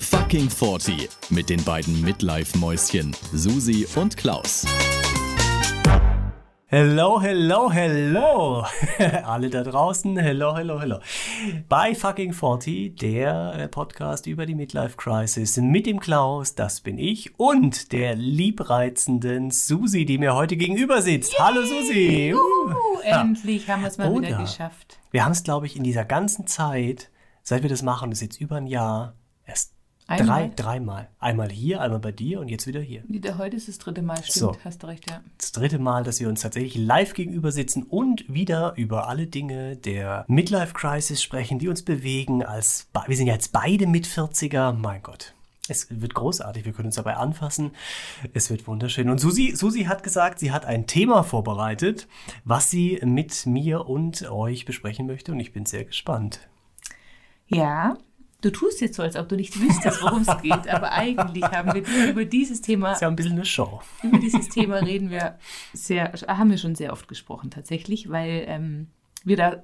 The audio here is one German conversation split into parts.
Fucking 40 mit den beiden Midlife-Mäuschen Susi und Klaus. Hello, hello, hello. Alle da draußen, hello, hello, hello. Bei Fucking 40, der äh, Podcast über die Midlife Crisis mit dem Klaus, das bin ich, und der liebreizenden Susi, die mir heute gegenüber sitzt. Yay. Hallo Susi. Uh, endlich haben wir es mal Oder. wieder geschafft. Wir haben es, glaube ich, in dieser ganzen Zeit, seit wir das machen, das ist jetzt über ein Jahr, Einmal? Drei, dreimal. Einmal hier, einmal bei dir und jetzt wieder hier. Wieder heute ist das dritte Mal, stimmt, so. hast du recht, ja. Das dritte Mal, dass wir uns tatsächlich live gegenüber sitzen und wieder über alle Dinge der Midlife Crisis sprechen, die uns bewegen. Als wir sind ja jetzt beide mit 40er, mein Gott. Es wird großartig, wir können uns dabei anfassen. Es wird wunderschön. Und Susi, Susi hat gesagt, sie hat ein Thema vorbereitet, was sie mit mir und euch besprechen möchte und ich bin sehr gespannt. Ja, Du tust jetzt so, als ob du nicht wüsstest, worum es geht, aber eigentlich haben wir über dieses Thema. Ist ja ein bisschen eine Show. Über dieses Thema reden wir sehr, haben wir schon sehr oft gesprochen tatsächlich, weil ähm, wir da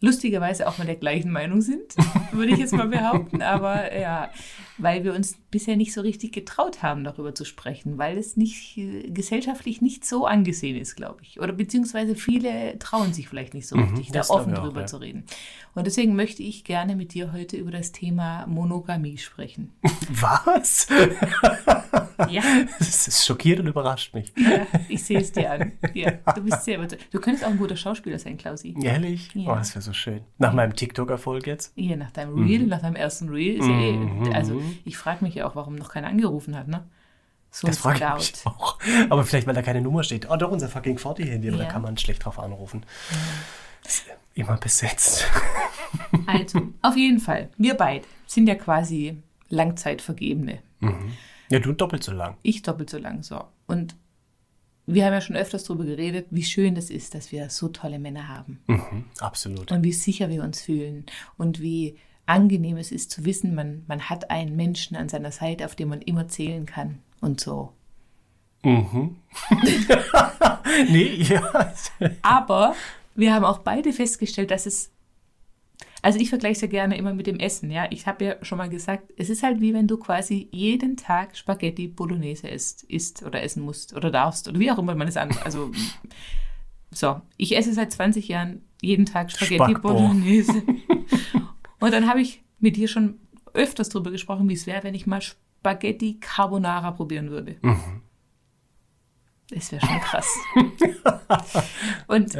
lustigerweise auch mal der gleichen Meinung sind, würde ich jetzt mal behaupten. Aber ja, weil wir uns bisher nicht so richtig getraut haben, darüber zu sprechen, weil es nicht gesellschaftlich nicht so angesehen ist, glaube ich. Oder beziehungsweise viele trauen sich vielleicht nicht so mhm, richtig, da offen drüber ja. zu reden. Und deswegen möchte ich gerne mit dir heute über das Thema Monogamie sprechen. Was? ja. Das ist schockiert und überrascht mich. Ja, ich sehe es dir an. Ja, du bist sehr Du könntest auch ein guter Schauspieler sein, Klausi. Ehrlich? Ja. Oh, das wäre so schön. Nach meinem TikTok-Erfolg jetzt? Ja, nach deinem Reel, mhm. nach deinem ersten Reel. Ist mhm. eh, also ich frage mich ja auch, warum noch keiner angerufen hat, ne? So das frage ich mich auch. Aber vielleicht, weil da keine Nummer steht. Oh, doch, unser fucking 40-Handy, aber ja. da kann man schlecht drauf anrufen. Ja. ist immer besetzt. Also, auf jeden Fall, wir beide sind ja quasi Langzeitvergebene. Mhm. Ja, du doppelt so lang. Ich doppelt so lang, so. Und wir haben ja schon öfters darüber geredet, wie schön das ist, dass wir so tolle Männer haben. Mhm, absolut. Und wie sicher wir uns fühlen und wie angenehm es ist zu wissen, man, man hat einen Menschen an seiner Seite, auf den man immer zählen kann und so. Mhm. nee, ja. Aber wir haben auch beide festgestellt, dass es also ich vergleiche es ja gerne immer mit dem Essen, ja. Ich habe ja schon mal gesagt, es ist halt wie wenn du quasi jeden Tag Spaghetti Bolognese isst, isst oder essen musst oder darfst oder wie auch immer man es an. Also so, ich esse seit 20 Jahren jeden Tag Spaghetti Spackbo. Bolognese. Und dann habe ich mit dir schon öfters darüber gesprochen, wie es wäre, wenn ich mal Spaghetti Carbonara probieren würde. Mhm. Das wäre schon krass. Und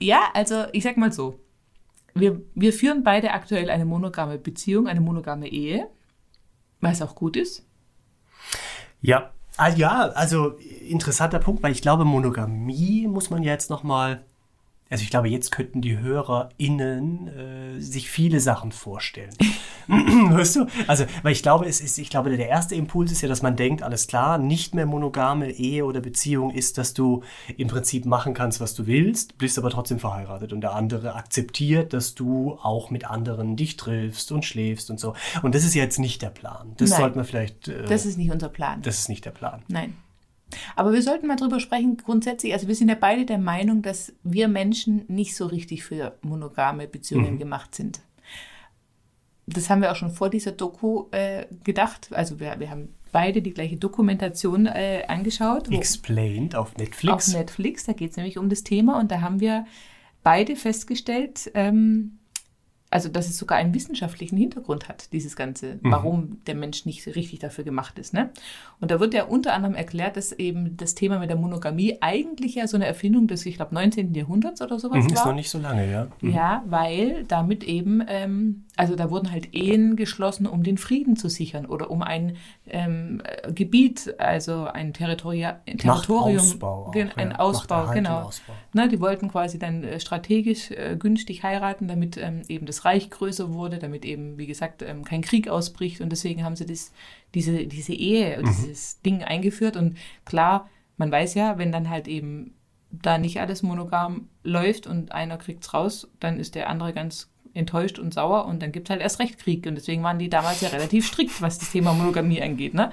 ja, also ich sag mal so, wir, wir führen beide aktuell eine monogame Beziehung, eine monogame Ehe, was auch gut ist. Ja, ah, ja, also interessanter Punkt, weil ich glaube, Monogamie muss man ja jetzt nochmal also ich glaube, jetzt könnten die HörerInnen äh, sich viele Sachen vorstellen. Hörst du? Also, weil ich glaube, es ist, ich glaube, der erste Impuls ist ja, dass man denkt, alles klar, nicht mehr monogame Ehe oder Beziehung ist, dass du im Prinzip machen kannst, was du willst, bist aber trotzdem verheiratet und der andere akzeptiert, dass du auch mit anderen dich triffst und schläfst und so. Und das ist jetzt nicht der Plan. Das Nein, sollte man vielleicht. Äh, das ist nicht unser Plan. Das ist nicht der Plan. Nein. Aber wir sollten mal drüber sprechen, grundsätzlich, also wir sind ja beide der Meinung, dass wir Menschen nicht so richtig für monogame Beziehungen mhm. gemacht sind. Das haben wir auch schon vor dieser Doku äh, gedacht. Also wir, wir haben beide die gleiche Dokumentation äh, angeschaut. Explained auf Netflix. Auf Netflix, da geht es nämlich um das Thema und da haben wir beide festgestellt, ähm, also dass es sogar einen wissenschaftlichen Hintergrund hat, dieses Ganze, mhm. warum der Mensch nicht richtig dafür gemacht ist. Ne? Und da wird ja unter anderem erklärt, dass eben das Thema mit der Monogamie eigentlich ja so eine Erfindung des, ich glaube, 19. Jahrhunderts oder sowas mhm, war. Ist noch nicht so lange, ja. Mhm. Ja, weil damit eben, ähm, also da wurden halt Ehen geschlossen, um den Frieden zu sichern oder um ein ähm, Gebiet, also ein Territoria Territorium, Ausbau auch, ein ja. Ausbau, genau. Ausbau. Na, die wollten quasi dann äh, strategisch äh, günstig heiraten, damit ähm, eben das das Reich größer wurde, damit eben, wie gesagt, ähm, kein Krieg ausbricht. Und deswegen haben sie das, diese, diese Ehe, mhm. dieses Ding eingeführt. Und klar, man weiß ja, wenn dann halt eben da nicht alles monogam läuft und einer kriegt es raus, dann ist der andere ganz enttäuscht und sauer und dann gibt es halt erst recht Krieg. Und deswegen waren die damals ja relativ strikt, was das Thema Monogamie angeht, ne?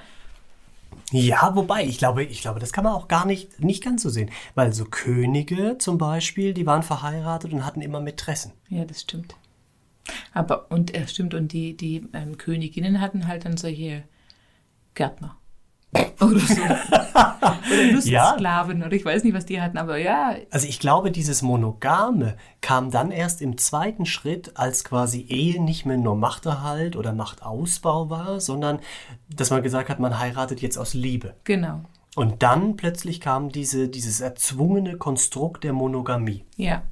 Ja, wobei, ich glaube, ich glaube, das kann man auch gar nicht, nicht ganz so sehen. Weil so Könige zum Beispiel, die waren verheiratet und hatten immer Mätressen. Ja, das stimmt. Aber, und äh, stimmt, und die, die ähm, Königinnen hatten halt dann solche Gärtner. Oder so. oder Lustsklaven, ja. oder ich weiß nicht, was die hatten, aber ja. Also ich glaube, dieses Monogame kam dann erst im zweiten Schritt, als quasi Ehe nicht mehr nur Machterhalt oder Machtausbau war, sondern dass man gesagt hat, man heiratet jetzt aus Liebe. Genau. Und dann plötzlich kam diese, dieses erzwungene Konstrukt der Monogamie. Ja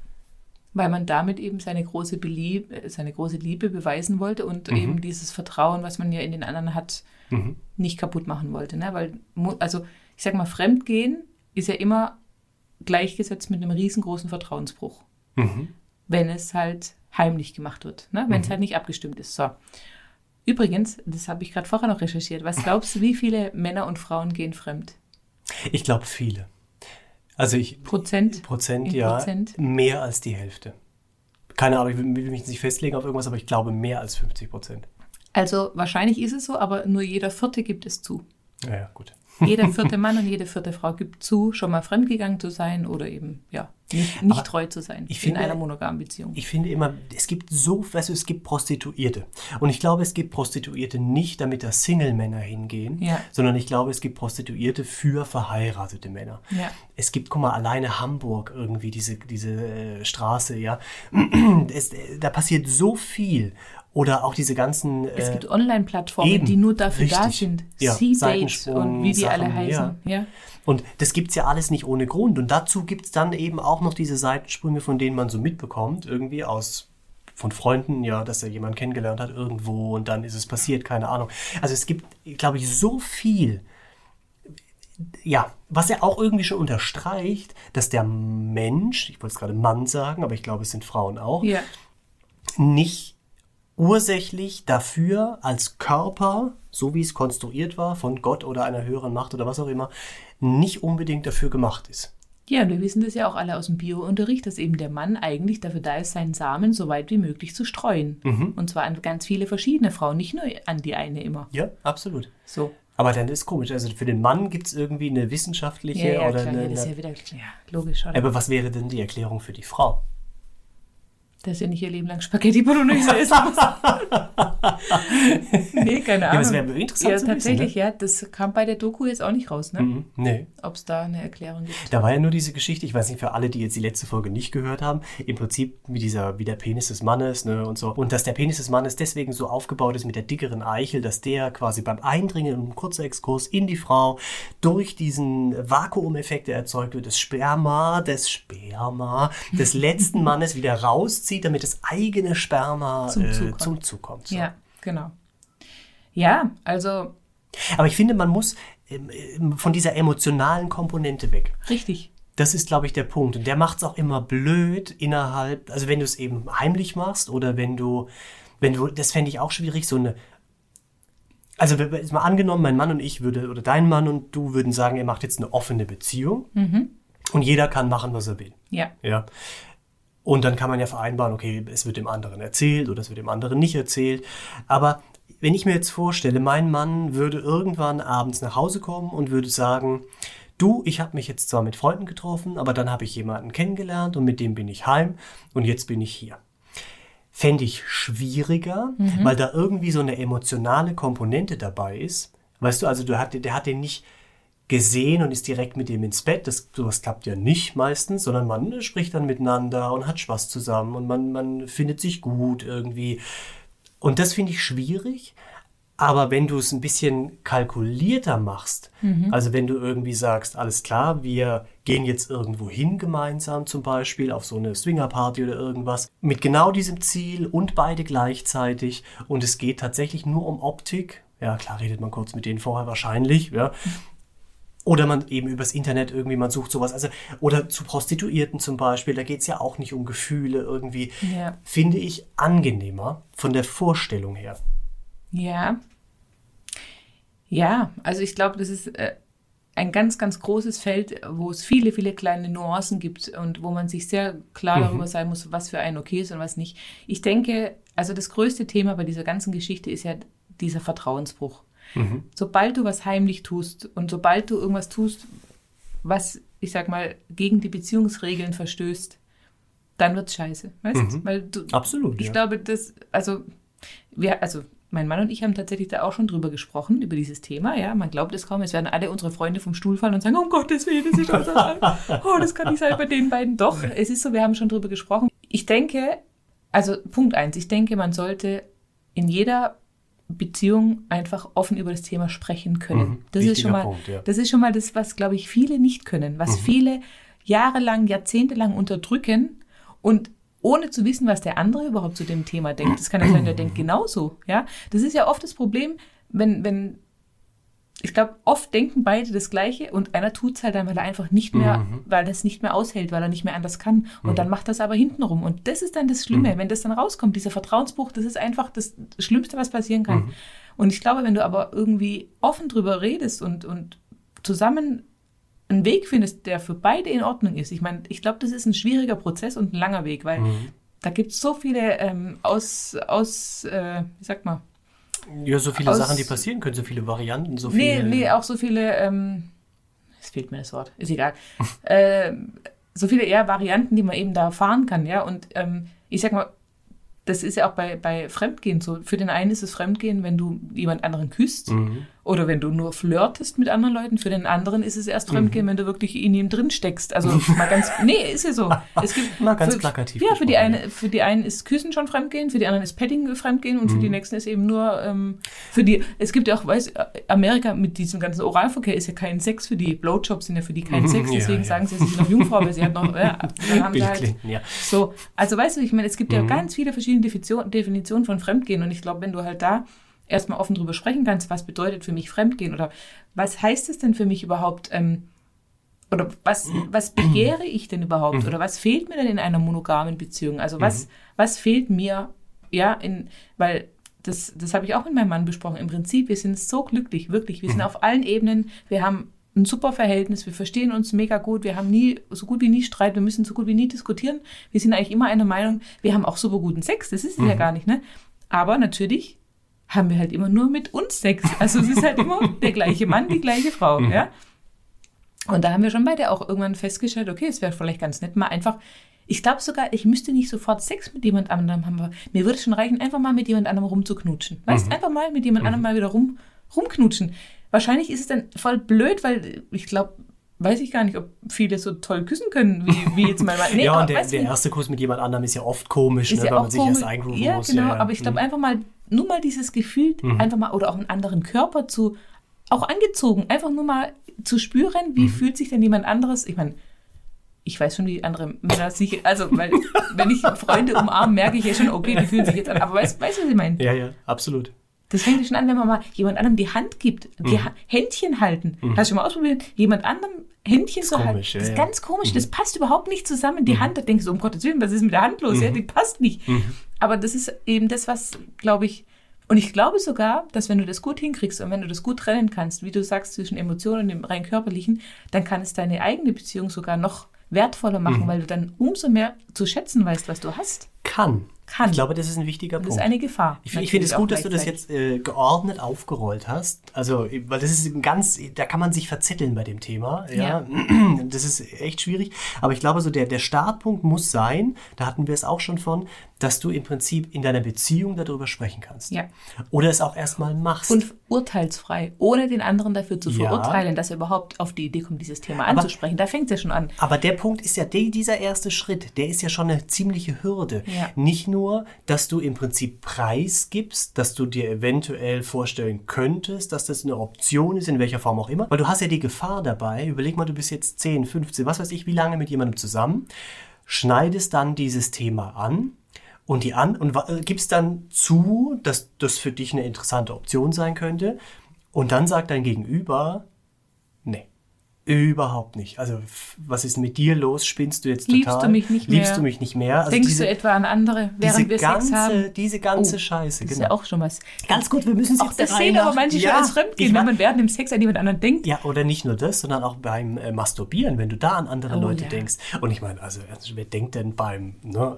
weil man damit eben seine große, Belieb seine große Liebe beweisen wollte und mhm. eben dieses Vertrauen, was man ja in den anderen hat, mhm. nicht kaputt machen wollte. Ne? Weil, also ich sag mal, Fremdgehen ist ja immer gleichgesetzt mit einem riesengroßen Vertrauensbruch, mhm. wenn es halt heimlich gemacht wird, ne? wenn es mhm. halt nicht abgestimmt ist. So. Übrigens, das habe ich gerade vorher noch recherchiert, was glaubst du, wie viele Männer und Frauen gehen fremd? Ich glaube viele. Also ich. Prozent? Prozent, ja. Prozent? Mehr als die Hälfte. Keine Ahnung, ich will mich nicht festlegen auf irgendwas, aber ich glaube mehr als 50 Prozent. Also wahrscheinlich ist es so, aber nur jeder Vierte gibt es zu. Ja, ja gut. Jeder vierte Mann und jede vierte Frau gibt zu, schon mal fremdgegangen zu sein oder eben, ja, nicht, nicht treu zu sein in finde, einer monogamen Beziehung. Ich finde immer, es gibt so, du, es gibt Prostituierte. Und ich glaube, es gibt Prostituierte nicht, damit da Single-Männer hingehen, ja. sondern ich glaube, es gibt Prostituierte für verheiratete Männer. Ja. Es gibt, guck mal, alleine Hamburg irgendwie, diese, diese äh, Straße, ja. es, da passiert so viel. Oder auch diese ganzen. es gibt äh, Online-Plattformen, die nur dafür richtig. da sind. Ja, C-Date und wie die Sachen, alle heißen. Ja. ja. Und das gibt es ja alles nicht ohne Grund. Und dazu gibt es dann eben auch noch diese Seitensprünge, von denen man so mitbekommt, irgendwie aus von Freunden, ja, dass er jemanden kennengelernt hat irgendwo und dann ist es passiert, keine Ahnung. Also es gibt, glaube ich, so viel, ja, was er auch irgendwie schon unterstreicht, dass der Mensch, ich wollte es gerade Mann sagen, aber ich glaube, es sind Frauen auch, ja. nicht ursächlich dafür als Körper, so wie es konstruiert war, von Gott oder einer höheren Macht oder was auch immer, nicht unbedingt dafür gemacht ist. Ja, wir wissen das ja auch alle aus dem Biounterricht, dass eben der Mann eigentlich dafür da ist, seinen Samen so weit wie möglich zu streuen. Mhm. Und zwar an ganz viele verschiedene Frauen, nicht nur an die eine immer. Ja, absolut. So. Aber dann ist komisch. Also für den Mann gibt es irgendwie eine wissenschaftliche ja, ja, oder klar, eine. Ja, das ist ja wieder ja, logisch. Oder? Aber was wäre denn die Erklärung für die Frau? Dass er nicht ihr Leben lang Spaghetti Bolognese essen muss. nee, keine Ahnung. Ja, das wäre interessant ja, zu tatsächlich, wissen, ne? ja. Das kam bei der Doku jetzt auch nicht raus, ne? Mhm, nee. Ob es da eine Erklärung gibt. Da war ja nur diese Geschichte, ich weiß nicht, für alle, die jetzt die letzte Folge nicht gehört haben, im Prinzip wie dieser, wie der Penis des Mannes, ne, und so. Und dass der Penis des Mannes deswegen so aufgebaut ist mit der dickeren Eichel, dass der quasi beim Eindringen, ein kurzer Exkurs in die Frau, durch diesen Vakuumeffekt, der erzeugt wird, das Sperma, des Sperma des letzten Mannes wieder rauszieht rauszieht, damit das eigene Sperma zum Zug, äh, zum Zug kommt. So. Ja, genau. Ja, also. Aber ich finde, man muss ähm, ähm, von dieser emotionalen Komponente weg. Richtig. Das ist, glaube ich, der Punkt. Und der macht es auch immer blöd innerhalb, also wenn du es eben heimlich machst oder wenn du, wenn du, das fände ich auch schwierig, so eine, also jetzt mal angenommen, mein Mann und ich würde, oder dein Mann und du würden sagen, er macht jetzt eine offene Beziehung mhm. und jeder kann machen, was er will. Ja. Ja. Und dann kann man ja vereinbaren, okay, es wird dem anderen erzählt oder es wird dem anderen nicht erzählt. Aber wenn ich mir jetzt vorstelle, mein Mann würde irgendwann abends nach Hause kommen und würde sagen, du, ich habe mich jetzt zwar mit Freunden getroffen, aber dann habe ich jemanden kennengelernt und mit dem bin ich heim und jetzt bin ich hier. Fände ich schwieriger, mhm. weil da irgendwie so eine emotionale Komponente dabei ist. Weißt du, also du hat, der hat den nicht gesehen und ist direkt mit ihm ins Bett. Das, sowas klappt ja nicht meistens, sondern man spricht dann miteinander und hat Spaß zusammen und man, man findet sich gut irgendwie. Und das finde ich schwierig. Aber wenn du es ein bisschen kalkulierter machst, mhm. also wenn du irgendwie sagst, alles klar, wir gehen jetzt irgendwo hin gemeinsam zum Beispiel auf so eine Swingerparty oder irgendwas, mit genau diesem Ziel und beide gleichzeitig und es geht tatsächlich nur um Optik, ja klar redet man kurz mit denen vorher wahrscheinlich, ja, oder man eben übers Internet irgendwie, man sucht sowas. Also, oder zu Prostituierten zum Beispiel, da geht es ja auch nicht um Gefühle irgendwie. Ja. Finde ich angenehmer von der Vorstellung her. Ja. Ja, also ich glaube, das ist äh, ein ganz, ganz großes Feld, wo es viele, viele kleine Nuancen gibt und wo man sich sehr klar mhm. darüber sein muss, was für einen okay ist und was nicht. Ich denke, also das größte Thema bei dieser ganzen Geschichte ist ja dieser Vertrauensbruch. Mhm. Sobald du was heimlich tust und sobald du irgendwas tust, was, ich sag mal, gegen die Beziehungsregeln verstößt, dann wird's scheiße. Weißt Mhm. du? Weil du, Absolut. ich ja. glaube, das, also, wir, also, mein Mann und ich haben tatsächlich da auch schon drüber gesprochen, über dieses Thema. Ja, man glaubt es kaum. Es werden alle unsere Freunde vom Stuhl fallen und sagen, um Gottes Willen, das ist schon so Oh, das kann nicht sein bei den beiden. Doch, es ist so, wir haben schon drüber gesprochen. Ich denke, also Punkt eins, ich denke, man sollte in jeder Beziehung einfach offen über das Thema sprechen können. Mhm, Das ist schon mal, Punkt, ja. das ist schon mal das, was glaube ich viele nicht können, was viele jahrelang, jahrzehntelang unterdrücken und ohne zu wissen, was der andere überhaupt zu dem Thema denkt. Das kann ja sein, der denkt genauso. Ja, das ist ja oft das Problem, wenn wenn ich glaube, oft denken beide das Gleiche und einer tut es halt dann, weil er einfach nicht mehr, Mhm. weil es nicht mehr aushält, weil er nicht mehr anders kann. Und dann macht das aber hintenrum. Und das ist dann das Schlimme, Mhm. wenn das dann rauskommt, dieser Vertrauensbruch, das ist einfach das Schlimmste, was passieren kann. Mhm. Und ich glaube, wenn du aber irgendwie offen drüber redest und, und zusammen einen Weg findest, der für beide in Ordnung ist. Ich meine, ich glaube, das ist ein schwieriger Prozess und ein langer Weg, weil Mhm. da gibt es so viele ähm, aus, aus äh, wie sagt man, ja, so viele Sachen, die passieren können, so viele Varianten, so Nee, viele. nee, auch so viele, ähm, es fehlt mir das Wort, ist egal. ähm, so viele eher Varianten, die man eben da fahren kann, ja. Und ähm, ich sag mal, das ist ja auch bei, bei Fremdgehen so. Für den einen ist es Fremdgehen, wenn du jemand anderen küsst Mhm. Oder wenn du nur flirtest mit anderen Leuten. Für den anderen ist es erst Mhm. Fremdgehen, wenn du wirklich in ihm drin steckst. Also mal ganz, nee, ist ja so. Es gibt Mal ganz für, plakativ Ja, für die, eine, für die einen ist Küssen schon Fremdgehen, für die anderen ist Petting Fremdgehen und für Mhm. die nächsten ist eben nur, ähm, für die, es gibt ja auch, weiß, Amerika mit diesem ganzen Oralverkehr ist ja kein Sex für die, Blowjobs sind ja für die kein Sex, Ja, deswegen ja. sagen sie, sie sind noch Jungfrau, weil sie hat noch, ja, dann haben sie halt, ja. so, also weißt du, ich meine, es gibt Mhm. ja ganz viele verschiedene Definition, Definitionen von Fremdgehen und ich glaube, wenn du halt da erstmal offen drüber sprechen kannst, was bedeutet für mich Fremdgehen oder was heißt es denn für mich überhaupt, ähm, oder was, was begehre ich denn überhaupt Mhm. oder was fehlt mir denn in einer monogamen Beziehung? Also was, was fehlt mir, ja, in, weil das, das habe ich auch mit meinem Mann besprochen. Im Prinzip, wir sind so glücklich, wirklich. Wir sind Mhm. auf allen Ebenen, wir haben ein super Verhältnis, wir verstehen uns mega gut, wir haben nie, so gut wie nie Streit, wir müssen so gut wie nie diskutieren. Wir sind eigentlich immer einer Meinung, wir haben auch super guten Sex, das ist es Mhm. ja gar nicht, ne? Aber natürlich haben wir halt immer nur mit uns Sex. Also es ist halt immer der gleiche Mann, die gleiche Frau, Mhm. ja? Und da haben wir schon beide auch irgendwann festgestellt, okay, es wäre vielleicht ganz nett, mal einfach, ich glaube sogar, ich müsste nicht sofort Sex mit jemand anderem haben. aber Mir würde es schon reichen, einfach mal mit jemand anderem rumzuknutschen. Weißt, einfach mal mit jemand anderem mal wieder rum, rumknutschen. Wahrscheinlich ist es dann voll blöd, weil ich glaube, weiß ich gar nicht, ob viele so toll küssen können, wie, wie jetzt mein Mann. Nee, ja, und der, der erste Kuss mit jemand anderem ist ja oft komisch, ne, ja weil man sich komisch. erst eingrooven ja, muss. genau, ja, ja. aber ich glaube Mhm. einfach mal, nur mal dieses Gefühl, einfach mal, oder auch einen anderen Körper zu, auch angezogen, einfach nur mal zu spüren, Mhm. wie fühlt sich denn jemand anderes, ich meine, ich weiß schon, wie andere Männer sich, also, weil, wenn ich Freunde umarme, merke ich ja schon, okay, die fühlen sich jetzt an, aber weißt weißt du, was ich meine? Ja, ja, absolut. Das fängt ja schon an, wenn man mal jemand anderem die Hand gibt, die Mhm. Händchen halten. Hast du schon mal ausprobiert? Jemand anderem Händchen zu halten. ja, das ist ganz komisch. Das passt überhaupt nicht zusammen. Die Hand, da denkst du, um Gottes Willen, was ist mit der Hand los? Ja, die passt nicht. Aber das ist eben das, was, glaube ich, und ich glaube sogar, dass wenn du das gut hinkriegst und wenn du das gut trennen kannst, wie du sagst, zwischen Emotionen und dem rein körperlichen, dann kann es deine eigene Beziehung sogar noch wertvoller machen, weil du dann umso mehr zu schätzen weißt, was du hast. Kann. Kann. Ich glaube, das ist ein wichtiger Das Punkt. ist eine Gefahr. Ich, ich finde es gut, dass du das jetzt äh, geordnet aufgerollt hast. Also, weil das ist ein ganz, da kann man sich verzetteln bei dem Thema. Ja. Das ist echt schwierig. Aber ich glaube, so der, der Startpunkt muss sein, da hatten wir es auch schon von, dass du im Prinzip in deiner Beziehung darüber sprechen kannst. Ja. Oder es auch erstmal machst. Und urteilsfrei, ohne den anderen dafür zu Ja. verurteilen, dass er überhaupt auf die Idee kommt, dieses Thema anzusprechen. Da fängt es ja schon an. Aber der Punkt ist ja, der, dieser erste Schritt, der ist ja schon eine ziemliche Hürde. Ja. Nicht nur, dass du im Prinzip Preis gibst, dass du dir eventuell vorstellen könntest, dass das eine Option ist, in welcher Form auch immer, weil du hast ja die Gefahr dabei, überleg mal, du bist jetzt 10, 15, was weiß ich, wie lange mit jemandem zusammen, schneidest dann dieses Thema an und die an und äh, gibst dann zu, dass das für dich eine interessante Option sein könnte. Und dann sagt dein Gegenüber, nee. Überhaupt nicht. Also, was ist mit dir los? Spinnst du jetzt Liebst total? du mich nicht Liebst mehr? du mich nicht mehr? Also Denkst diese, du etwa an andere, während wir ganze, Sex haben? diese ganze Oh, Scheiße, Das ist genau. ja auch schon was. Ganz gut, wir müssen es Auch jetzt das sehen aber manche schon Ja, als ich Fremdgehen, wenn man während dem Sex an jemand anderen denkt. Ja, oder nicht nur das, sondern auch beim äh, Masturbieren, wenn du da an andere Oh, Leute ja. denkst. Und ich meine, also, wer denkt denn beim, ne,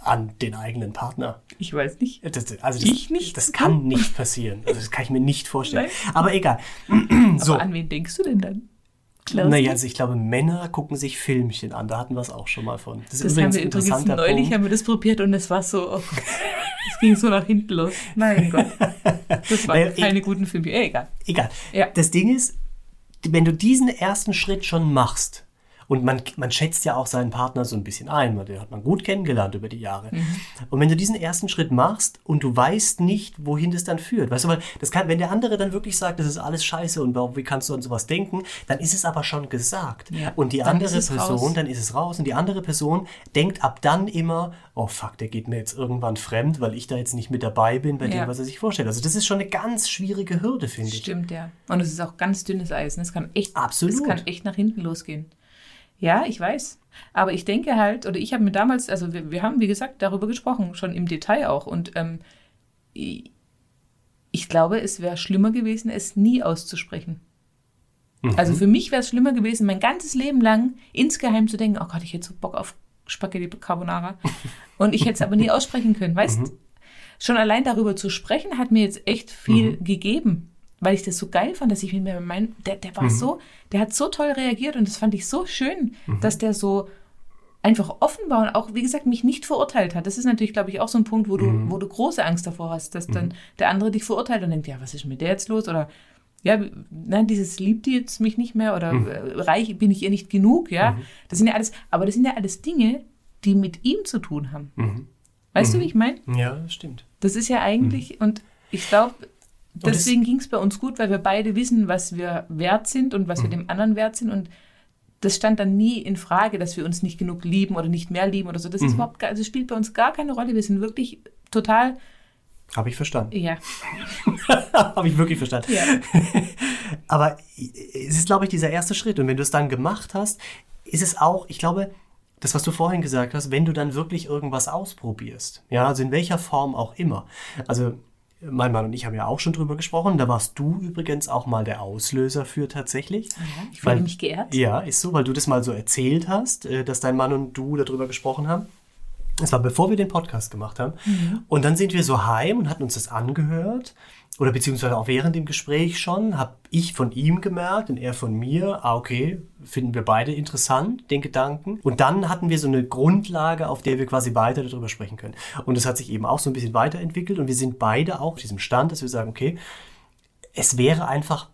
an den eigenen Partner? Ich weiß nicht. Das, also das, Ich nicht. Das kann nicht passieren. Also das kann ich mir nicht vorstellen. Nein. Aber egal. Aber an wen denkst du denn dann? Glaubst naja, also ich glaube, Männer gucken sich Filmchen an. Da hatten wir es auch schon mal von. Das, das haben wir übrigens neulich Punkt. haben wir das probiert und es war so, oh, es ging so nach hinten los. Mein Gott. Das waren naja, keine guten Filme. Egal. Egal. Ja. Das Ding ist, wenn du diesen ersten Schritt schon machst, und man, man schätzt ja auch seinen Partner so ein bisschen ein, weil den hat man gut kennengelernt über die Jahre. Mhm. Und wenn du diesen ersten Schritt machst und du weißt nicht, wohin das dann führt, weißt du, weil das kann, wenn der andere dann wirklich sagt, das ist alles scheiße und wie kannst du an sowas denken, dann ist es aber schon gesagt. Ja. Und die andere Person, raus. dann ist es raus und die andere Person denkt ab dann immer, oh fuck, der geht mir jetzt irgendwann fremd, weil ich da jetzt nicht mit dabei bin bei ja. dem, was er sich vorstellt. Also das ist schon eine ganz schwierige Hürde, finde ich. Stimmt, ja. Und es ist auch ganz dünnes Eis. Es kann echt, Absolut. es kann echt nach hinten losgehen. Ja, ich weiß. Aber ich denke halt, oder ich habe mir damals, also wir, wir, haben, wie gesagt, darüber gesprochen, schon im Detail auch. Und ähm, ich, glaube, es wäre schlimmer gewesen, es nie auszusprechen. Mhm. Also für mich wäre es schlimmer gewesen, mein ganzes Leben lang insgeheim zu denken, oh Gott, ich hätte so Bock auf Spaghetti Carbonara. Und ich hätte es aber nie aussprechen können. Weißt, mhm. schon allein darüber zu sprechen, hat mir jetzt echt viel mhm. gegeben weil ich das so geil fand, dass ich mir mein, der, der war mhm. so, der hat so toll reagiert und das fand ich so schön, mhm. dass der so einfach offen war und auch, wie gesagt, mich nicht verurteilt hat. Das ist natürlich, glaube ich, auch so ein Punkt, wo du, mhm. wo du große Angst davor hast, dass dann mhm. der andere dich verurteilt und denkt, ja, was ist mit der jetzt los? Oder ja, nein, dieses liebt die jetzt mich nicht mehr oder mhm. Reich bin ich ihr nicht genug, ja. Mhm. Das sind ja alles, aber das sind ja alles Dinge, die mit ihm zu tun haben. Weißt du, wie ich meine? Ja, das stimmt. Das ist ja eigentlich, und ich glaube, Deswegen ging es bei uns gut, weil wir beide wissen, was wir wert sind und was mhm. wir dem anderen wert sind. Und das stand dann nie in Frage, dass wir uns nicht genug lieben oder nicht mehr lieben oder so. Das mhm. ist überhaupt gar, also spielt bei uns gar keine Rolle. Wir sind wirklich total. Habe ich verstanden. Ja. Habe ich wirklich verstanden. Ja. Aber es ist, glaube ich, dieser erste Schritt. Und wenn du es dann gemacht hast, ist es auch, ich glaube, das, was du vorhin gesagt hast, wenn du dann wirklich irgendwas ausprobierst, ja, also in welcher Form auch immer. Also mein Mann und ich haben ja auch schon drüber gesprochen. Da warst du übrigens auch mal der Auslöser für tatsächlich. Ja, ich fühle mich geehrt. Ja, ist so, weil du das mal so erzählt hast, äh, dass dein Mann und du darüber gesprochen haben. Das war bevor wir den Podcast gemacht haben. Mhm. Und dann sind wir so heim und hatten uns das angehört oder beziehungsweise auch während dem Gespräch schon, habe ich von ihm gemerkt und er von mir, ah, okay, finden wir beide interessant, den Gedanken. Und dann hatten wir so eine Grundlage, auf der wir quasi weiter darüber sprechen können. Und es hat sich eben auch so ein bisschen weiterentwickelt und wir sind beide auch auf diesem Stand, dass wir sagen, okay, es wäre einfach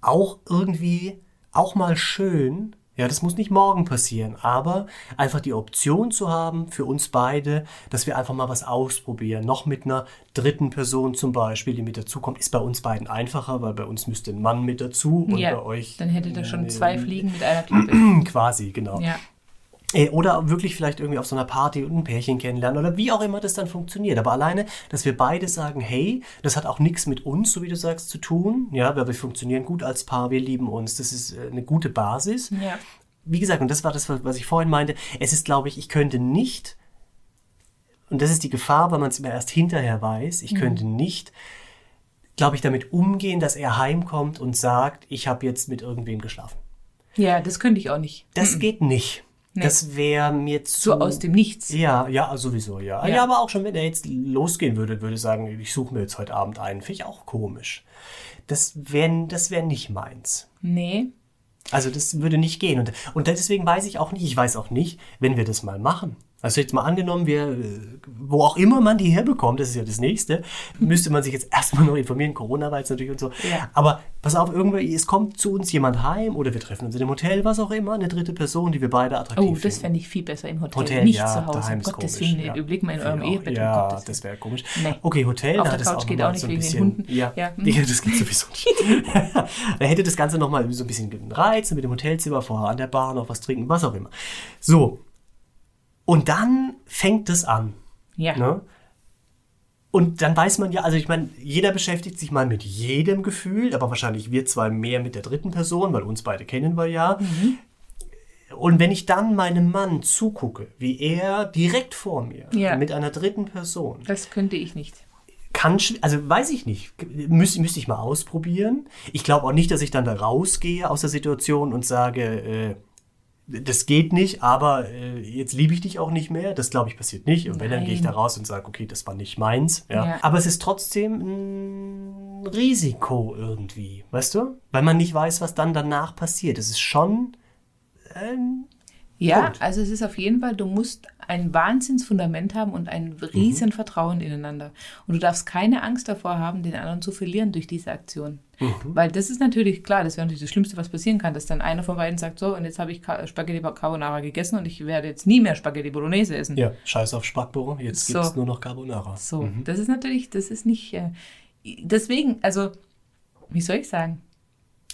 auch irgendwie auch mal schön, ja, das muss nicht morgen passieren, aber einfach die Option zu haben für uns beide, dass wir einfach mal was ausprobieren. Noch mit einer dritten Person zum Beispiel, die mit dazukommt, ist bei uns beiden einfacher, weil bei uns müsste ein Mann mit dazu und ja, bei euch. Dann hättet ihr schon äh, zwei Fliegen mit einer Klappe. Quasi, genau. Ja. Äh, oder wirklich vielleicht irgendwie auf so einer Party und ein Pärchen kennenlernen oder wie auch immer das dann funktioniert. Aber alleine, dass wir beide sagen, hey, das hat auch nichts mit uns, so wie du sagst, zu tun. Ja, weil wir funktionieren gut als Paar, wir lieben uns. Das ist äh, eine gute Basis. Ja. Wie gesagt, und das war das, was ich vorhin meinte. Es ist, glaube ich, ich könnte nicht, und das ist die Gefahr, weil man es immer erst hinterher weiß, ich mhm. könnte nicht, glaube ich, damit umgehen, dass er heimkommt und sagt, ich habe jetzt mit irgendwem geschlafen. Ja, das könnte ich auch nicht. Das mhm. geht nicht. Nee. Das wäre mir zu. So aus dem Nichts. Ja, ja, sowieso, ja. ja. ja. aber auch schon, wenn er jetzt losgehen würde, würde sagen, ich suche mir jetzt heute Abend einen, finde ich auch komisch. Das wäre das wär nicht meins. Nee. Also das würde nicht gehen. Und, und deswegen weiß ich auch nicht, ich weiß auch nicht, wenn wir das mal machen, also jetzt mal angenommen, wir, wo auch immer man die herbekommt, das ist ja das Nächste, müsste man sich jetzt erstmal noch informieren. Corona war jetzt natürlich und so. Ja. Aber pass auf, irgendwie, es kommt zu uns jemand heim oder wir treffen uns in einem Hotel, was auch immer, eine dritte Person, die wir beide attraktiv Oh, das fände ich viel besser im Hotel. Hotel nicht ja, zu Hause. Daheim um Gottes Willen, ja. überleg mal in eurem Ehebett. Ja, um das wäre komisch. Nee. Okay, Hotel, Auf da der Couch geht auch nicht so wegen bisschen, den Hunden. Ja, ja. Hm. das geht sowieso nicht. da hätte das Ganze nochmal so ein bisschen Reiz mit dem Hotelzimmer vorher an der Bar noch was trinken, was auch immer. So, und dann fängt es an. Ja. Ne? Und dann weiß man ja, also ich meine, jeder beschäftigt sich mal mit jedem Gefühl, aber wahrscheinlich wir zwei mehr mit der dritten Person, weil uns beide kennen wir ja. Mhm. Und wenn ich dann meinem Mann zugucke, wie er direkt vor mir ja. mit einer dritten Person. Das könnte ich nicht. Kann, also weiß ich nicht. Müsste, müsste ich mal ausprobieren. Ich glaube auch nicht, dass ich dann da rausgehe aus der Situation und sage, äh, das geht nicht, aber äh, jetzt liebe ich dich auch nicht mehr. Das glaube ich passiert nicht. Und wenn, dann gehe ich da raus und sage, okay, das war nicht meins. Ja. ja. Aber es ist trotzdem ein Risiko irgendwie, weißt du? Weil man nicht weiß, was dann danach passiert. Es ist schon ähm, ja, Punkt. also es ist auf jeden Fall, du musst ein Wahnsinnsfundament haben und ein riesen mhm. Vertrauen ineinander. Und du darfst keine Angst davor haben, den anderen zu verlieren durch diese Aktion. Mhm. Weil das ist natürlich klar, das wäre natürlich das Schlimmste, was passieren kann, dass dann einer von beiden sagt, so, und jetzt habe ich Spaghetti Carbonara gegessen und ich werde jetzt nie mehr Spaghetti Bolognese essen. Ja, scheiß auf Spackbo, jetzt so. gibt es nur noch Carbonara. So, mhm. das ist natürlich, das ist nicht, äh, deswegen, also, wie soll ich sagen?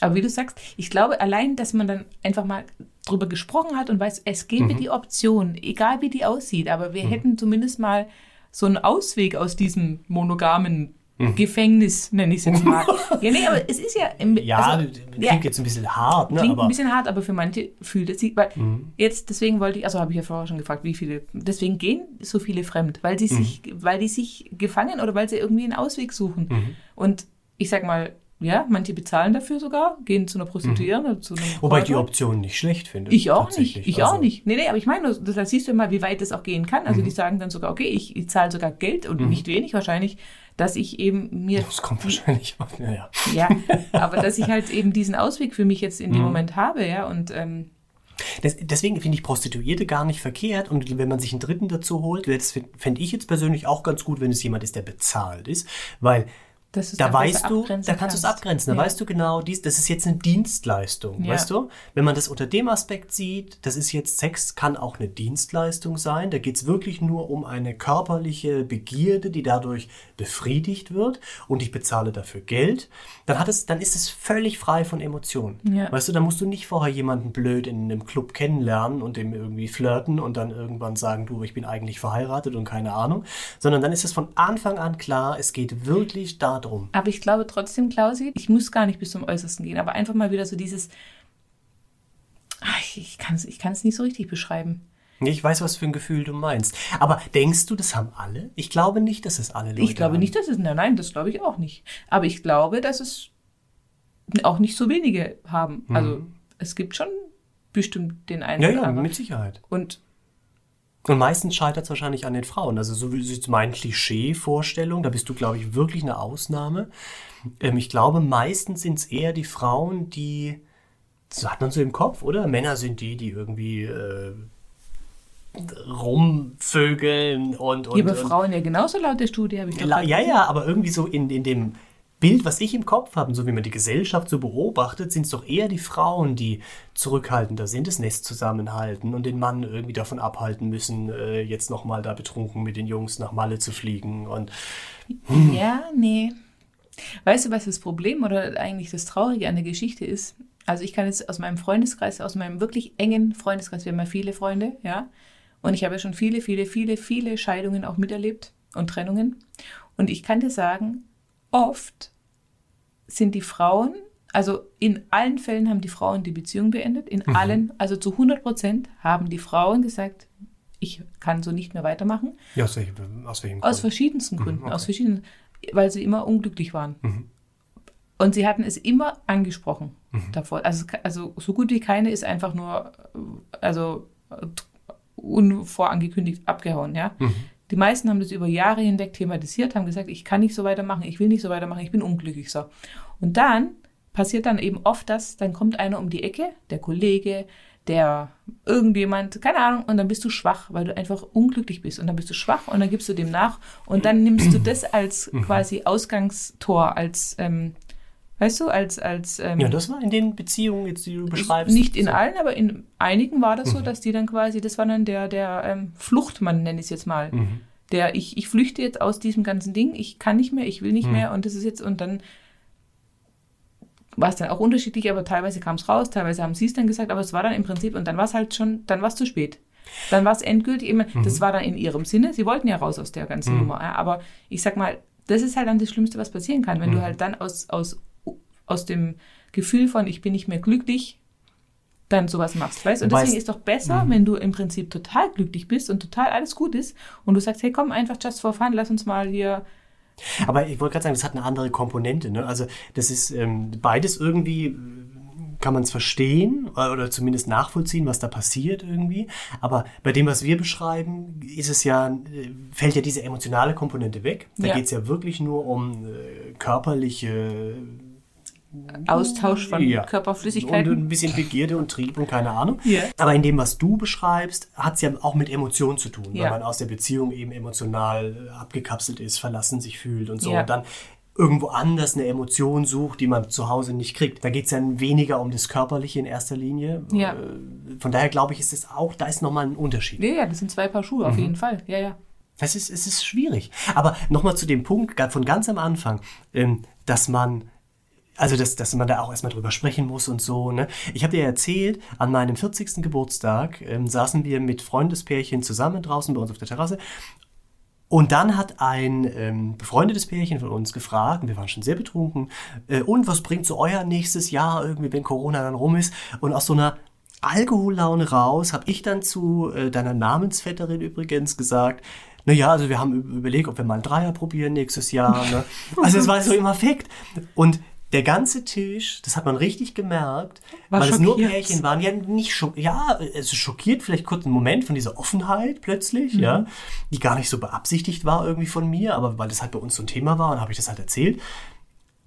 Aber wie du sagst, ich glaube, allein, dass man dann einfach mal drüber gesprochen hat und weiß, es gäbe mhm. die Option, egal wie die aussieht, aber wir mhm. hätten zumindest mal so einen Ausweg aus diesem monogamen mhm. Gefängnis, nenne ich es jetzt mal. ja, nee, aber es ist ja. Im, ja, also, klingt ja, jetzt ein bisschen hart, ne? Klingt aber ein bisschen hart, aber für manche fühlt es sich. Weil mhm. jetzt, deswegen wollte ich, also habe ich ja vorher schon gefragt, wie viele. Deswegen gehen so viele fremd, weil sie mhm. sich, weil die sich gefangen oder weil sie irgendwie einen Ausweg suchen. Mhm. Und ich sag mal, ja, manche bezahlen dafür sogar, gehen zu einer Prostituierten mhm. oder zu Wobei ich die Option nicht schlecht finde. Ich auch nicht. Ich also. auch nicht. Nee, nee, aber ich meine, da siehst du mal, wie weit das auch gehen kann. Also mhm. die sagen dann sogar, okay, ich, ich zahle sogar Geld und mhm. nicht wenig wahrscheinlich, dass ich eben mir. Das kommt wahrscheinlich auch, ja, ja. Ja, aber dass ich halt eben diesen Ausweg für mich jetzt in dem mhm. Moment habe, ja, und ähm, das, deswegen finde ich Prostituierte gar nicht verkehrt. Und wenn man sich einen Dritten dazu holt, das fände ich jetzt persönlich auch ganz gut, wenn es jemand ist, der bezahlt ist. Weil da weißt du, da kannst du es abgrenzen. Da ja. weißt du genau, dies, das ist jetzt eine Dienstleistung, ja. weißt du? Wenn man das unter dem Aspekt sieht, das ist jetzt Sex, kann auch eine Dienstleistung sein. Da geht es wirklich nur um eine körperliche Begierde, die dadurch befriedigt wird und ich bezahle dafür Geld. Dann hat es, dann ist es völlig frei von Emotionen. Ja. Weißt du, da musst du nicht vorher jemanden blöd in einem Club kennenlernen und dem irgendwie flirten und dann irgendwann sagen, du, ich bin eigentlich verheiratet und keine Ahnung, sondern dann ist es von Anfang an klar, es geht wirklich darum, drum. Aber ich glaube trotzdem, Klausi, ich muss gar nicht bis zum Äußersten gehen, aber einfach mal wieder so dieses, ach, ich kann es ich nicht so richtig beschreiben. Ich weiß, was für ein Gefühl du meinst. Aber denkst du, das haben alle? Ich glaube nicht, dass es alle Leute Ich glaube haben. nicht, dass es, nein, nein, das glaube ich auch nicht. Aber ich glaube, dass es auch nicht so wenige haben. Mhm. Also es gibt schon bestimmt den einen. Ja, ja, mit Sicherheit. Und und meistens scheitert es wahrscheinlich an den Frauen. Also so wie ist mein Klischee-Vorstellung, da bist du, glaube ich, wirklich eine Ausnahme. Ähm, ich glaube, meistens sind es eher die Frauen, die, das hat man so im Kopf, oder? Männer sind die, die irgendwie äh, rumvögeln und... und aber Frauen ja genauso laut der Studie, habe ich doch Ja, ja, aber irgendwie so in, in dem Bild, was ich im Kopf habe, so wie man die Gesellschaft so beobachtet, sind es doch eher die Frauen, die zurückhaltender sind, das Nest zusammenhalten und den Mann irgendwie davon abhalten müssen, äh, jetzt nochmal da betrunken mit den Jungs nach Malle zu fliegen. Und, hm. Ja, nee. Weißt du, was das Problem oder eigentlich das Traurige an der Geschichte ist? Also ich kann jetzt aus meinem Freundeskreis, aus meinem wirklich engen Freundeskreis, wir haben ja viele Freunde, ja, und ich habe ja schon viele, viele, viele, viele Scheidungen auch miterlebt und Trennungen. Und ich kann dir sagen, oft sind die Frauen, also in allen Fällen haben die Frauen die Beziehung beendet, in mhm. allen, also zu 100 Prozent haben die Frauen gesagt, ich kann so nicht mehr weitermachen. Ja, aus, welchem, aus welchem Grund? Aus verschiedensten mhm, Gründen, okay. aus verschiedenen, weil sie immer unglücklich waren. Mhm. Und sie hatten es immer angesprochen mhm. davor. Also, also so gut wie keine ist einfach nur, also unvorangekündigt abgehauen, ja. Die meisten haben das über Jahre hinweg thematisiert, haben gesagt, ich kann nicht so weitermachen, ich will nicht so weitermachen, ich bin unglücklich so. Und dann passiert dann eben oft das, dann kommt einer um die Ecke, der Kollege, der irgendjemand, keine Ahnung, und dann bist du schwach, weil du einfach unglücklich bist. Und dann bist du schwach und dann gibst du dem nach und dann nimmst du das als mhm. quasi Ausgangstor, als, ähm, weißt du, als, als. Ähm, ja, das war in den Beziehungen, jetzt, die du beschreibst. Nicht in so. allen, aber in einigen war das so, mhm. dass die dann quasi, das war dann der, der ähm, Fluchtmann, nenne ich es jetzt mal. Mhm. Der, ich, ich flüchte jetzt aus diesem ganzen Ding, ich kann nicht mehr, ich will nicht mhm. mehr und das ist jetzt, und dann war es dann auch unterschiedlich, aber teilweise kam es raus, teilweise haben sie es dann gesagt, aber es war dann im Prinzip, und dann war es halt schon, dann war es zu spät. Dann war es endgültig immer, mhm. das war dann in ihrem Sinne, sie wollten ja raus aus der ganzen mhm. Nummer, ja, aber ich sag mal, das ist halt dann das Schlimmste, was passieren kann, wenn mhm. du halt dann aus, aus, aus dem Gefühl von, ich bin nicht mehr glücklich, dann sowas machst, weißt? Und deswegen ist doch besser, mhm. wenn du im Prinzip total glücklich bist und total alles gut ist und du sagst, hey, komm einfach just for fun, lass uns mal hier aber ich wollte gerade sagen, das hat eine andere Komponente. Ne? Also das ist ähm, beides irgendwie kann man es verstehen äh, oder zumindest nachvollziehen, was da passiert irgendwie. Aber bei dem, was wir beschreiben, ist es ja, äh, fällt ja diese emotionale Komponente weg. Da Ja. geht es ja wirklich nur um äh, körperliche Austausch von Ja. Körperflüssigkeiten. Und ein bisschen Begierde und Trieb und keine Ahnung. Ja. Aber in dem, was du beschreibst, hat es ja auch mit Emotionen zu tun, Ja. weil man aus der Beziehung eben emotional äh, abgekapselt ist, verlassen sich fühlt und so. Ja. Und dann irgendwo anders eine Emotion sucht, die man zu Hause nicht kriegt. Da geht es dann weniger um das Körperliche in erster Linie. Ja. Äh, Von daher glaube ich, ist es auch, da ist nochmal ein Unterschied. Ja, ja, das sind zwei Paar Schuhe, Mhm. auf jeden Fall. Ja, ja. Das ist, es ist schwierig. Aber nochmal zu dem Punkt von ganz am Anfang, ähm, dass man, also dass, dass man da auch erstmal drüber sprechen muss und so. Ne? Ich habe dir erzählt, an meinem 40. Geburtstag ähm, saßen wir mit Freundespärchen zusammen draußen bei uns auf der Terrasse. Und dann hat ein ähm, befreundetes Pärchen von uns gefragt, wir waren schon sehr betrunken, äh, und was bringt so euer nächstes Jahr irgendwie, wenn Corona dann rum ist? Und aus so einer Alkohollaune raus habe ich dann zu äh, deiner Namensvetterin übrigens gesagt, naja, also wir haben überlegt, ob wir mal einen Dreier probieren nächstes Jahr. Ne? Also es war so im Affekt. Und der ganze Tisch, das hat man richtig gemerkt, War weil es nur schockiert. Pärchen waren, ja nicht schock, ja, es schockiert, vielleicht kurz einen Moment von dieser Offenheit plötzlich, Mhm. ja, die gar nicht so beabsichtigt war irgendwie von mir, aber weil das halt bei uns so ein Thema war und habe ich das halt erzählt.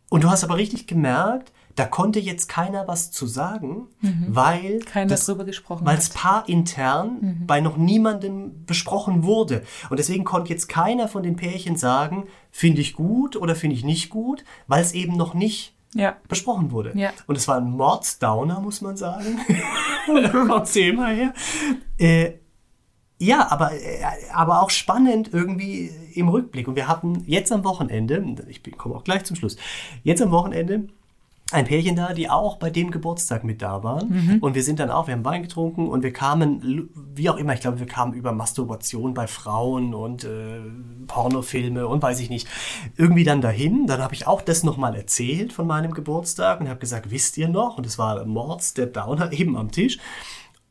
Und du hast aber richtig gemerkt, da konnte jetzt keiner was zu sagen, weil Mhm. Keiner das, drüber gesprochen weil es paarintern Mhm. bei noch niemandem besprochen wurde. Und deswegen konnte jetzt keiner von den Pärchen sagen, finde ich gut oder finde ich nicht gut, weil es eben noch nicht Ja. besprochen wurde. Ja. Und es war ein Mordsdowner, muss man sagen. Vom Thema her. Äh, ja, aber, äh, aber auch spannend irgendwie im Rückblick. Und wir hatten jetzt am Wochenende, ich komme auch gleich zum Schluss, jetzt am Wochenende ein Pärchen da, die auch bei dem Geburtstag mit da waren. Und wir sind dann auch, wir haben Wein getrunken und wir kamen, wie auch immer, ich glaube, wir kamen über Masturbation bei Frauen und äh, Pornofilme und weiß ich nicht, irgendwie dann dahin. Dann habe ich auch das nochmal erzählt von meinem Geburtstag und habe gesagt, wisst ihr noch? Und es war Mords, der Downer eben am Tisch.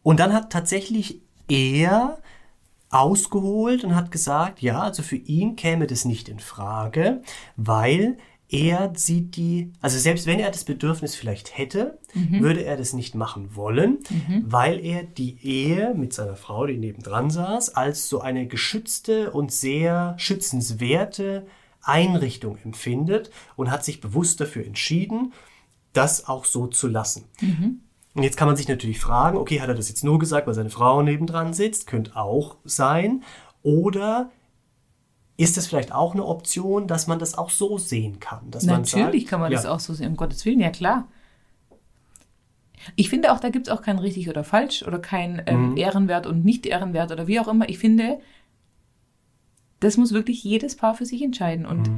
Und dann hat tatsächlich er ausgeholt und hat gesagt, ja, also für ihn käme das nicht in Frage, weil er sieht die, also selbst wenn er das Bedürfnis vielleicht hätte, würde er das nicht machen wollen, weil er die Ehe mit seiner Frau, die nebendran saß, als so eine geschützte und sehr schützenswerte Einrichtung empfindet und hat sich bewusst dafür entschieden, das auch so zu lassen. Und jetzt kann man sich natürlich fragen, okay, hat er das jetzt nur gesagt, weil seine Frau nebendran sitzt? Könnte auch sein. Oder ist das vielleicht auch eine Option, dass man das auch so sehen kann? Dass man Natürlich sagt, kann man ja, das auch so sehen, um Gottes Willen, ja klar. Ich finde auch, da gibt es auch kein richtig oder falsch oder kein Mhm. ähm, Ehrenwert und nicht Ehrenwert oder wie auch immer. Ich finde, das muss wirklich jedes Paar für sich entscheiden. Und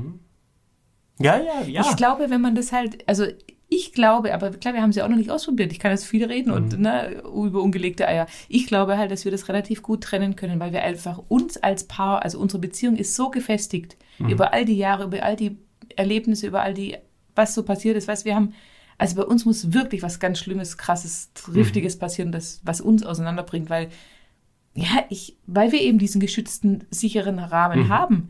Ja, ja, ja. ich glaube, wenn man das halt, also ich glaube, aber klar, wir haben ja auch noch nicht ausprobiert. Ich kann jetzt viel reden und Mhm. ne, über ungelegte Eier. Ich glaube halt, dass wir das relativ gut trennen können, weil wir einfach uns als Paar, also unsere Beziehung ist so gefestigt Mhm. über all die Jahre, über all die Erlebnisse, über all die, was so passiert ist. Weißt, wir haben, also bei uns muss wirklich was ganz Schlimmes, krasses, Mhm. triftiges passieren, das, was uns auseinanderbringt, weil ja, ich, weil wir eben diesen geschützten, sicheren Rahmen Mhm. haben.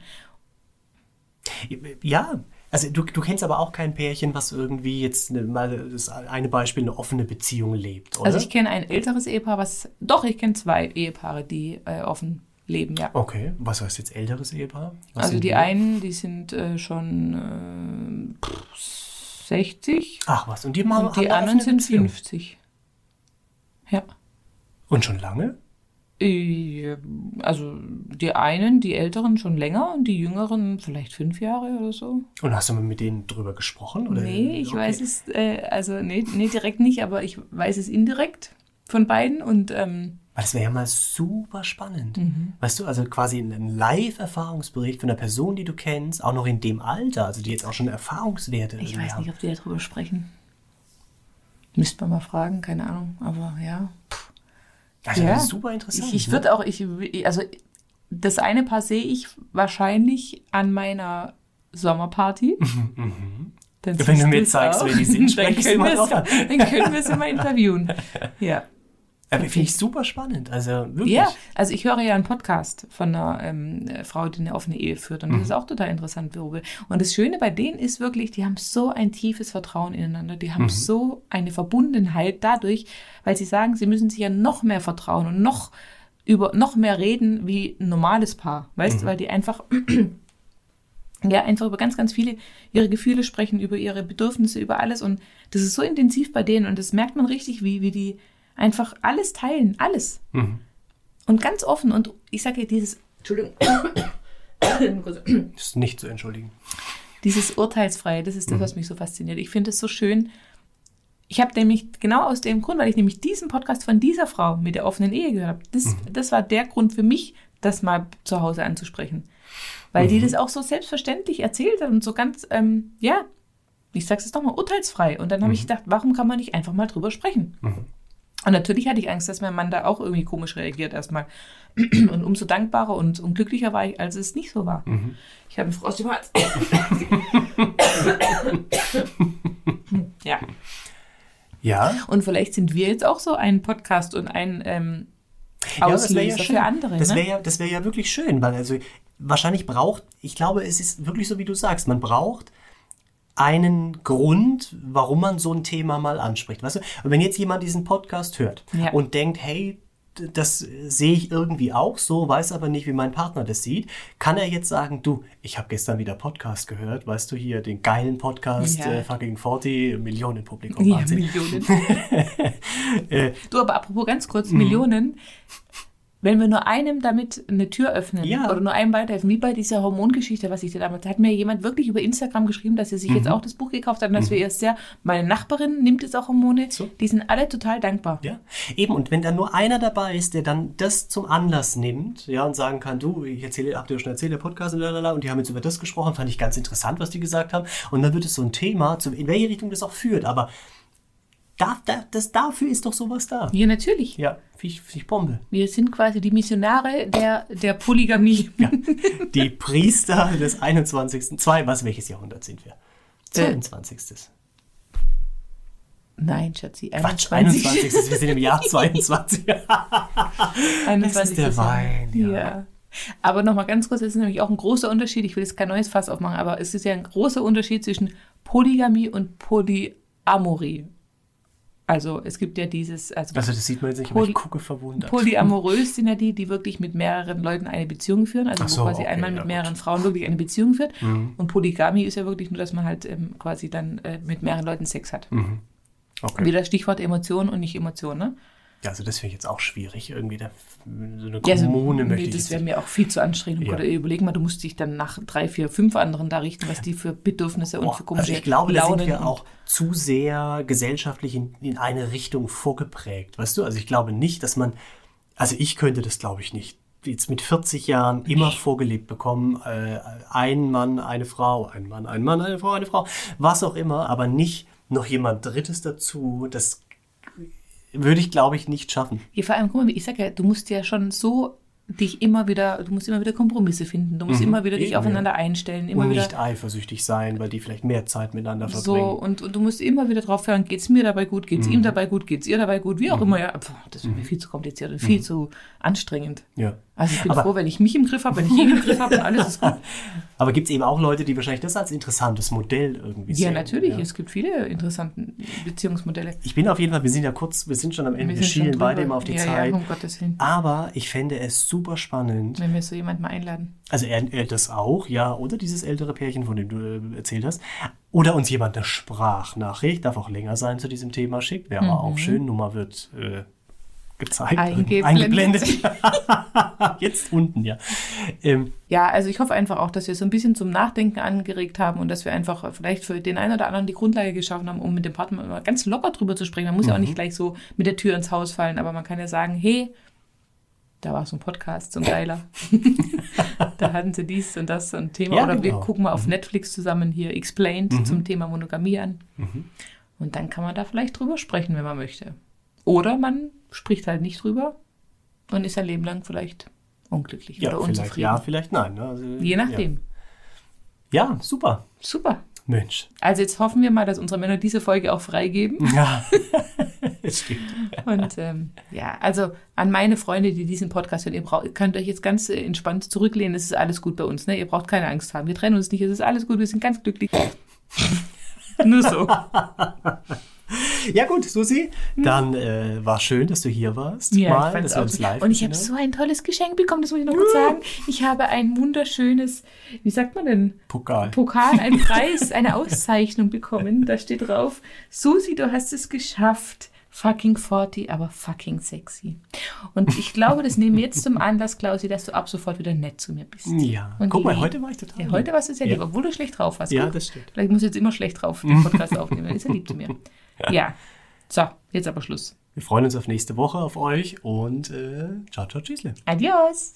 Ja, also du, du kennst aber auch kein Pärchen, was irgendwie jetzt eine, mal das eine Beispiel eine offene Beziehung lebt, oder? Also ich kenne ein älteres Ehepaar, was, doch, ich kenne zwei Ehepaare, die äh, offen leben, ja. okay, was heißt jetzt älteres Ehepaar? Was also sind die einen, die sind äh, schon äh, pff, 60 Ach was, und die machen und die anderen sind Beziehung. 50. Ja. Und schon lange? Äh, Also die einen, die Älteren schon länger und die Jüngeren vielleicht fünf Jahre oder so. Und hast du mal mit denen drüber gesprochen? Oder? Nee, ich Okay. weiß es, äh, also nee, nee, direkt nicht, aber ich weiß es indirekt von beiden und ähm, Weil das wäre ja mal super spannend. Mhm. Weißt du, also quasi ein Live-Erfahrungsbericht von einer Person, die du kennst, auch noch in dem Alter, also die jetzt auch schon Erfahrungswerte ich weiß haben. nicht, ob die darüber sprechen. Müsste man mal fragen, keine Ahnung, aber ja. Also Ja. super interessant. Ich, ich ne? würde auch, ich, also das eine Paar sehe ich wahrscheinlich an meiner Sommerparty. Dann Wenn du mir zeigst, auch. wer die sind, dann können, wir dann können wir sie mal interviewen. Ja. Aber finde ich super spannend. Also wirklich. Ja, also ich höre ja einen Podcast von einer ähm, Frau, die eine offene Ehe führt. Und das Mhm. ist auch total interessant. Worüber. Und das Schöne bei denen ist wirklich, die haben so ein tiefes Vertrauen ineinander. Die Mhm. haben so eine Verbundenheit dadurch, weil sie sagen, sie müssen sich ja noch mehr vertrauen und noch über noch mehr reden wie ein normales Paar. Weißt Mhm. du, weil die einfach ja, einfach über ganz, ganz viele ihre Gefühle sprechen, über ihre Bedürfnisse, über alles. Und das ist so intensiv bei denen und das merkt man richtig, wie, wie die einfach alles teilen, alles. Mhm. Und ganz offen. Und ich sage ja, dieses, Entschuldigung, Das ist nicht zu entschuldigen. dieses Urteilsfreie, das ist Mhm. das, was mich so fasziniert. Ich finde es so schön. Ich habe nämlich genau aus dem Grund, weil ich nämlich diesen Podcast von dieser Frau mit der offenen Ehe gehört habe, das, Mhm. das war der Grund für mich, das mal zu Hause anzusprechen. Weil Mhm. die das auch so selbstverständlich erzählt hat und so ganz, ähm, ja, ich sag's jetzt nochmal, urteilsfrei. Und dann habe Mhm. ich gedacht, warum kann man nicht einfach mal drüber sprechen? Und natürlich hatte ich Angst, dass mein Mann da auch irgendwie komisch reagiert erstmal. Und umso dankbarer und, und glücklicher war ich, als es nicht so war. Mhm. Ich habe einen Frost im Hals. ja. Ja. Und vielleicht sind wir jetzt auch so ein Podcast und ein ähm, Ja, Auslöser ja schön. für andere. Das ne? wäre ja, das wäre ja wirklich schön, weil also wahrscheinlich braucht, ich glaube, es ist wirklich so, wie du sagst, man braucht einen Grund, warum man so ein Thema mal anspricht. Weißt du? Und wenn jetzt jemand diesen Podcast hört Ja. und denkt, hey, das sehe ich irgendwie auch so, weiß aber nicht, wie mein Partner das sieht, kann er jetzt sagen, du, ich habe gestern wieder Podcast gehört, weißt du hier, den geilen Podcast, Ja. äh, fucking 40 Millionen Publikum. ja, Wahnsinn. Millionen. Äh, du, aber apropos ganz kurz, Mhm. Millionen. Wenn wir nur einem damit eine Tür öffnen Ja. oder nur einem weiterhelfen, wie bei dieser Hormongeschichte, was ich dir damals, da hat mir jemand wirklich über Instagram geschrieben, dass sie sich Mhm. jetzt auch das Buch gekauft hat und dass wir erst sehr, meine Nachbarin nimmt jetzt auch Hormone, So. die sind alle total dankbar. Ja, eben. Und wenn dann nur einer dabei ist, der dann das zum Anlass nimmt, ja, und sagen kann, du, ich erzähle, habt ihr schon erzählt, der Podcast und lalala, und die haben jetzt über das gesprochen, fand ich ganz interessant, was die gesagt haben. Und dann wird es so ein Thema, in welche Richtung das auch führt. Aber da, da, das, dafür ist doch sowas da. Ja, natürlich. Ja, find ich Bombe. Wir sind quasi die Missionare der, der Polygamie. Ja. Die Priester des 21. Zwei, was, welches Jahrhundert sind wir? 22. Nein, Schatzi, Quatsch, 21. 21. Wir sind im Jahr 22. 21 Das ist der. Wein, ja. ja. Aber nochmal ganz kurz, es ist nämlich auch ein großer Unterschied, ich will jetzt kein neues Fass aufmachen, aber es ist ja ein großer Unterschied zwischen Polygamie und Polyamorie. Also es gibt ja dieses, also, Also das sieht man jetzt nicht, aber ich Poly- gucke verwundert. polyamorös sind ja die, die wirklich mit mehreren Leuten eine Beziehung führen, also so, wo quasi okay, einmal ja, mit gut. mehreren Frauen wirklich eine Beziehung führt. Mhm. Und Polygamie ist ja wirklich nur, dass man halt ähm, quasi dann äh, mit mehreren Leuten Sex hat. Okay. Wieder Stichwort Emotion und nicht Emotion, ne? Ja, also das finde ich jetzt auch schwierig. Irgendwie da, so eine Ja, also, Kommune möchte nee, ich das wäre mir auch viel zu anstrengend. Ja. Oder überleg mal, du musst dich dann nach drei, vier, fünf anderen da richten, was die für Bedürfnisse und Boah, für komische also ich glaube, da sind wir und- auch zu sehr gesellschaftlich in, in eine Richtung vorgeprägt. Weißt du, also ich glaube nicht, dass man, also ich könnte das glaube ich nicht. Jetzt mit 40 Jahren immer vorgelebt bekommen, äh, ein Mann, eine Frau, ein Mann, ein Mann, eine Frau, eine Frau, was auch immer, aber nicht noch jemand Drittes dazu. Das würde ich, glaube ich, nicht schaffen. Ja, vor allem, guck mal, ich sage ja, du musst ja schon so dich immer wieder, du musst immer wieder Kompromisse finden, du musst immer wieder dich Mhm. Eben, aufeinander einstellen, immer Und wieder nicht eifersüchtig sein, weil die vielleicht mehr Zeit miteinander so verbringen. und, und du musst immer wieder drauf hören, geht's mir dabei gut, geht's Mhm. ihm dabei gut, geht's ihr dabei gut, wie auch immer, ja, pf, das ist mir viel zu kompliziert und viel zu anstrengend. ja. Also ich bin Mhm. Aber- froh, wenn ich mich im Griff habe, wenn ich ihn im Griff habe und alles ist gut. Aber gibt es eben auch Leute, die wahrscheinlich das als interessantes Modell irgendwie sehen? Ja, natürlich, Ja. es gibt viele interessante Beziehungsmodelle. Ich bin auf jeden Fall, wir sind ja kurz, wir sind schon am Ende, wir, schon schielen beide immer auf die ja, Zeit. Ja, um Gottes Willen. Aber ich fände es super spannend. Wenn wir so jemanden mal einladen. Also er, er das auch, ja, oder dieses ältere Pärchen, von dem du äh, erzählt hast. Oder uns jemand eine Sprachnachricht, darf auch länger sein, zu diesem Thema schickt. Wäre aber auch schön. Nummer wird äh, gezeigt. Eingeblendet. eingeblendet. Jetzt unten, ja. Ähm, Ja, also ich hoffe einfach auch, dass wir so ein bisschen zum Nachdenken angeregt haben und dass wir einfach vielleicht für den einen oder anderen die Grundlage geschaffen haben, um mit dem Partner mal ganz locker drüber zu sprechen. Man muss ja auch Mhm. nicht gleich so mit der Tür ins Haus fallen, aber man kann ja sagen, hey, da war so ein Podcast, so ein geiler. da hatten sie dies und das und Thema. Ja, oder wir genau. gucken mal auf Netflix zusammen hier Explained Mhm. zum Thema Monogamie an. Und dann kann man da vielleicht drüber sprechen, wenn man möchte. Oder man spricht halt nicht drüber und ist sein Leben lang vielleicht unglücklich ja, oder vielleicht unzufrieden. ja, vielleicht nein. Ne? Also, Je nachdem. Ja. ja, super. Super. Mensch. Also jetzt hoffen wir mal, dass unsere Männer diese Folge auch freigeben. Ja. Stimmt. Und ähm, ja, also an meine Freunde, die diesen Podcast hören, ihr braucht, könnt euch jetzt ganz äh, entspannt zurücklehnen. Es ist alles gut bei uns. Ne? Ihr braucht keine Angst haben. Wir trennen uns nicht. Es ist alles gut. Wir sind ganz glücklich. Nur so. Ja gut, Susi, dann äh, war schön, dass du hier warst. Ja, mal, ich dass wir uns live Und ich habe so ein tolles Geschenk bekommen, das muss ich noch kurz sagen. Ich habe ein wunderschönes, wie sagt man denn? Pokal. Pokal, einen Preis, eine Auszeichnung bekommen. Da steht drauf, Susi, du hast es geschafft. Fucking 40, aber fucking sexy. Und ich glaube, das nehmen wir jetzt zum Anlass, Klausi, dass du ab sofort wieder nett zu mir bist. ja, Und guck mal, heute war ich total. Ja, lieb. heute warst du sehr Ja. lieb, obwohl du schlecht drauf warst. Ja, Guck. das stimmt. Vielleicht muss ich jetzt immer schlecht drauf den Podcast aufnehmen. Ist er lieb zu mir. Ja. So, jetzt aber Schluss. Wir freuen uns auf nächste Woche, auf euch und äh, ciao, ciao, tschüssle. Adios.